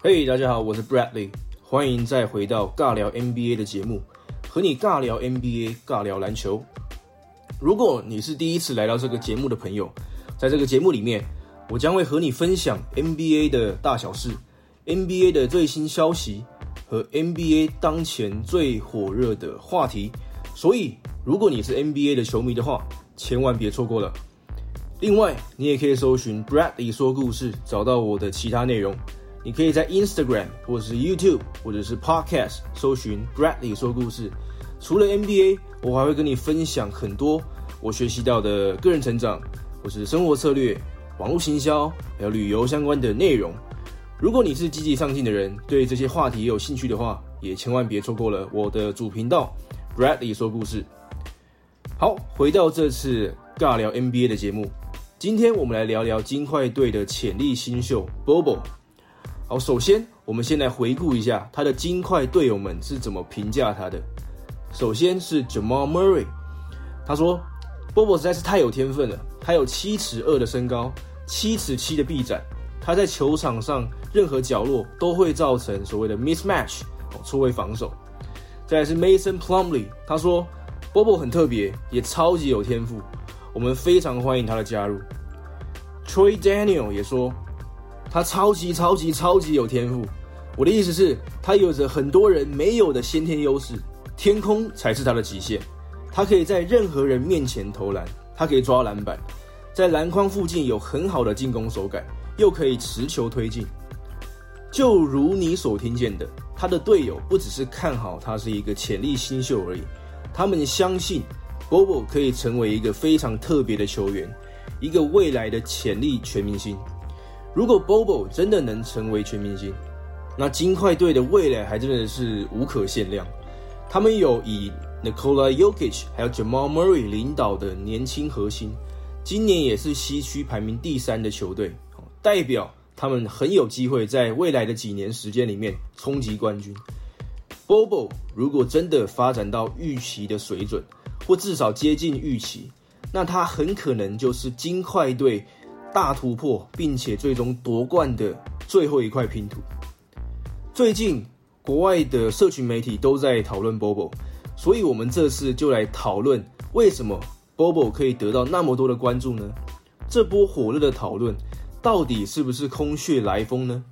嘿，大家好，我是 Bradley，欢迎再回到尬聊 NBA 的节目，和你尬聊 NBA，尬聊篮球。如果你是第一次来到这个节目的朋友，在这个节目里面，我将会和你分享 NBA 的大小事、NBA 的最新消息和 NBA 当前最火热的话题。所以，如果你是 NBA 的球迷的话，千万别错过了。另外，你也可以搜寻 Bradley 说故事，找到我的其他内容。你可以在 Instagram 或者是 YouTube 或者是 Podcast 搜寻 Bradley 说故事。除了 NBA，我还会跟你分享很多我学习到的个人成长，或是生活策略、网络行销，还有旅游相关的内容。如果你是积极上进的人，对这些话题有兴趣的话，也千万别错过了我的主频道 Bradley 说故事。好，回到这次尬聊 NBA 的节目，今天我们来聊聊金块队的潜力新秀 Bobo。好，首先我们先来回顾一下他的金块队友们是怎么评价他的。首先是 Jamal Murray，他说：“Bobo 实在是太有天分了，他有七尺二的身高，七尺七的臂展，他在球场上任何角落都会造成所谓的 mismatch，错位防守。”再来是 Mason Plumley，他说：“Bobo 很特别，也超级有天赋，我们非常欢迎他的加入。”Troy Daniel 也说。他超级超级超级有天赋，我的意思是，他有着很多人没有的先天优势，天空才是他的极限。他可以在任何人面前投篮，他可以抓篮板，在篮筐附近有很好的进攻手感，又可以持球推进。就如你所听见的，他的队友不只是看好他是一个潜力新秀而已，他们相信 Bobo 可以成为一个非常特别的球员，一个未来的潜力全明星。如果 Bobo 真的能成为全明星，那金块队的未来还真的是无可限量。他们有以 Nikola Jokic 还有 Jamal Murray 领导的年轻核心，今年也是西区排名第三的球队，代表他们很有机会在未来的几年时间里面冲击冠军。Bobo 如果真的发展到预期的水准，或至少接近预期，那他很可能就是金块队。大突破，并且最终夺冠的最后一块拼图。最近国外的社群媒体都在讨论 Bobo，所以我们这次就来讨论为什么 Bobo 可以得到那么多的关注呢？这波火热的讨论到底是不是空穴来风呢？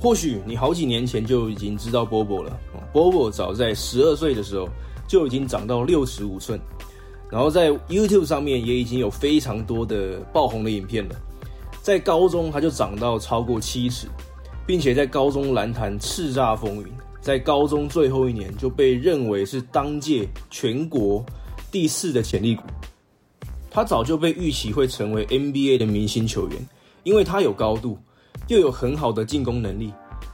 或许你好几年前就已经知道 Bobo 了。Bobo 早在十二岁的时候就已经长到六十五寸。然后在 YouTube 上面也已经有非常多的爆红的影片了。在高中他就长到超过七尺，并且在高中篮坛叱咤风云。在高中最后一年就被认为是当届全国第四的潜力股。他早就被预期会成为 NBA 的明星球员，因为他有高度，又有很好的进攻能力，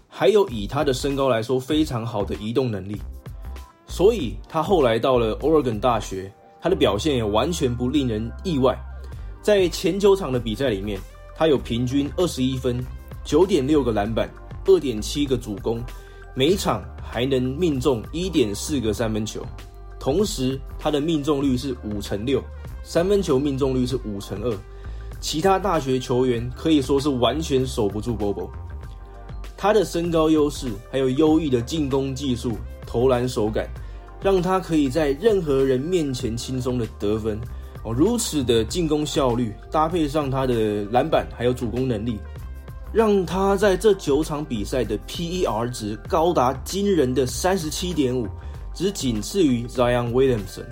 还有以他的身高来说非常好的移动能力。所以他后来到了 Oregon 大学。他的表现也完全不令人意外，在前九场的比赛里面，他有平均二十一分、九点六个篮板、二点七个助攻，每场还能命中一点四个三分球，同时他的命中率是五成六，三分球命中率是五成二，其他大学球员可以说是完全守不住 Bobo。他的身高优势，还有优异的进攻技术、投篮手感。让他可以在任何人面前轻松的得分哦，如此的进攻效率，搭配上他的篮板还有主攻能力，让他在这九场比赛的 PER 值高达惊人的三十七点五，只仅次于 Zion Williamson。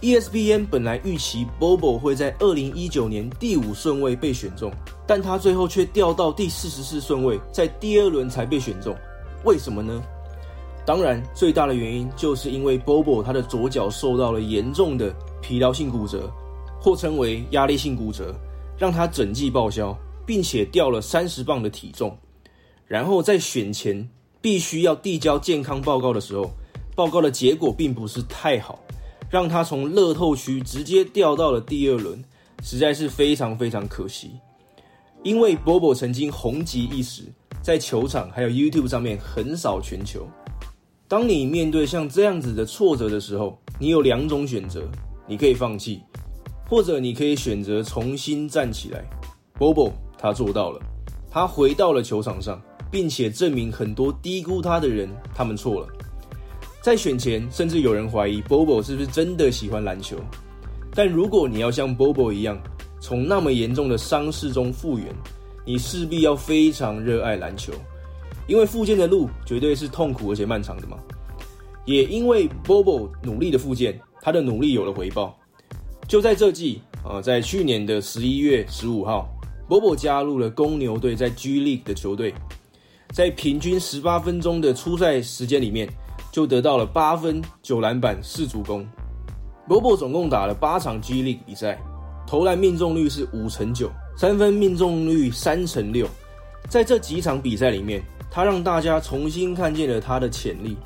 ESPN 本来预期 Bobo 会在二零一九年第五顺位被选中，但他最后却掉到第四十四顺位，在第二轮才被选中，为什么呢？当然，最大的原因就是因为 Bobo 他的左脚受到了严重的疲劳性骨折，或称为压力性骨折，让他整季报销，并且掉了三十磅的体重。然后在选前必须要递交健康报告的时候，报告的结果并不是太好，让他从乐透区直接掉到了第二轮，实在是非常非常可惜。因为 Bobo 曾经红极一时，在球场还有 YouTube 上面横扫全球。当你面对像这样子的挫折的时候，你有两种选择：你可以放弃，或者你可以选择重新站起来。Bobo 他做到了，他回到了球场上，并且证明很多低估他的人他们错了。在选前，甚至有人怀疑 Bobo 是不是真的喜欢篮球。但如果你要像 Bobo 一样，从那么严重的伤势中复原，你势必要非常热爱篮球，因为复健的路绝对是痛苦而且漫长的嘛。也因为 Bobo 努力的复健，他的努力有了回报。就在这季啊，在去年的十一月十五号，Bobo 加入了公牛队在 G League 的球队，在平均十八分钟的出赛时间里面，就得到了八分、九篮板、四助攻。Bobo 总共打了八场 G League 比赛，投篮命中率是五成九，三分命中率三成六。在这几场比赛里面，他让大家重新看见了他的潜力。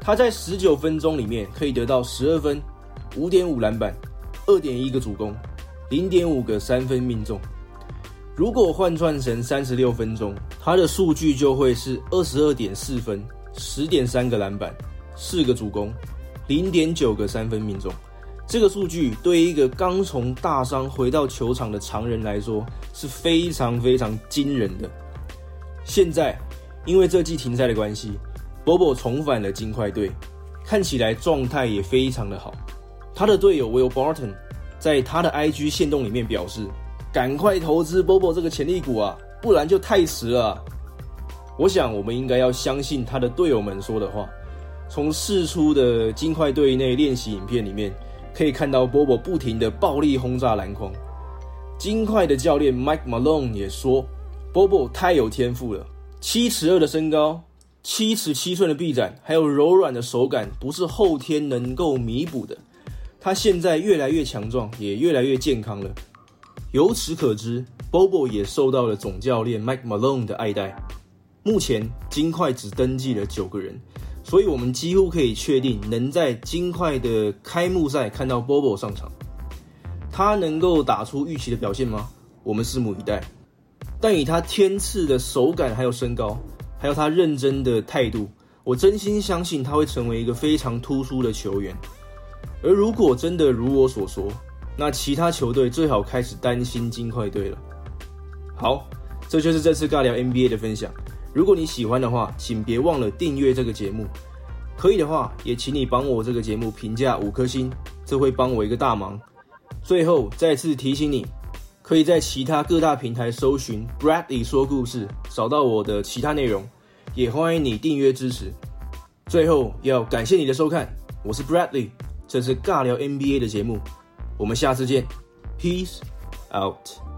他在十九分钟里面可以得到十二分、五点五篮板。二点一个主攻，零点五个三分命中。如果换算成三十六分钟，他的数据就会是二十二点四分，十点三个篮板，四个主攻，零点九个三分命中。这个数据对于一个刚从大伤回到球场的常人来说是非常非常惊人的。现在因为这季停赛的关系，Bobo 重返了金块队，看起来状态也非常的好。他的队友 Will Barton 在他的 IG 线动里面表示：“赶快投资 Bobo 这个潜力股啊，不然就太迟了。”我想我们应该要相信他的队友们说的话。从试出的金块队内练习影片里面，可以看到 Bobo 不停的暴力轰炸篮筐。金块的教练 Mike Malone 也说：“Bobo 太有天赋了，七尺二的身高，七尺七寸的臂展，还有柔软的手感，不是后天能够弥补的。”他现在越来越强壮，也越来越健康了。由此可知，Bobo 也受到了总教练 Mike Malone 的爱戴。目前金块只登记了九个人，所以我们几乎可以确定能在金块的开幕赛看到 Bobo 上场。他能够打出预期的表现吗？我们拭目以待。但以他天赐的手感，还有身高，还有他认真的态度，我真心相信他会成为一个非常突出的球员。而如果真的如我所说，那其他球队最好开始担心金块队了。好，这就是这次尬聊 NBA 的分享。如果你喜欢的话，请别忘了订阅这个节目。可以的话，也请你帮我这个节目评价五颗星，这会帮我一个大忙。最后再次提醒你，可以在其他各大平台搜寻 Bradley 说故事，找到我的其他内容。也欢迎你订阅支持。最后要感谢你的收看，我是 Bradley。这是尬聊 NBA 的节目，我们下次见，Peace out。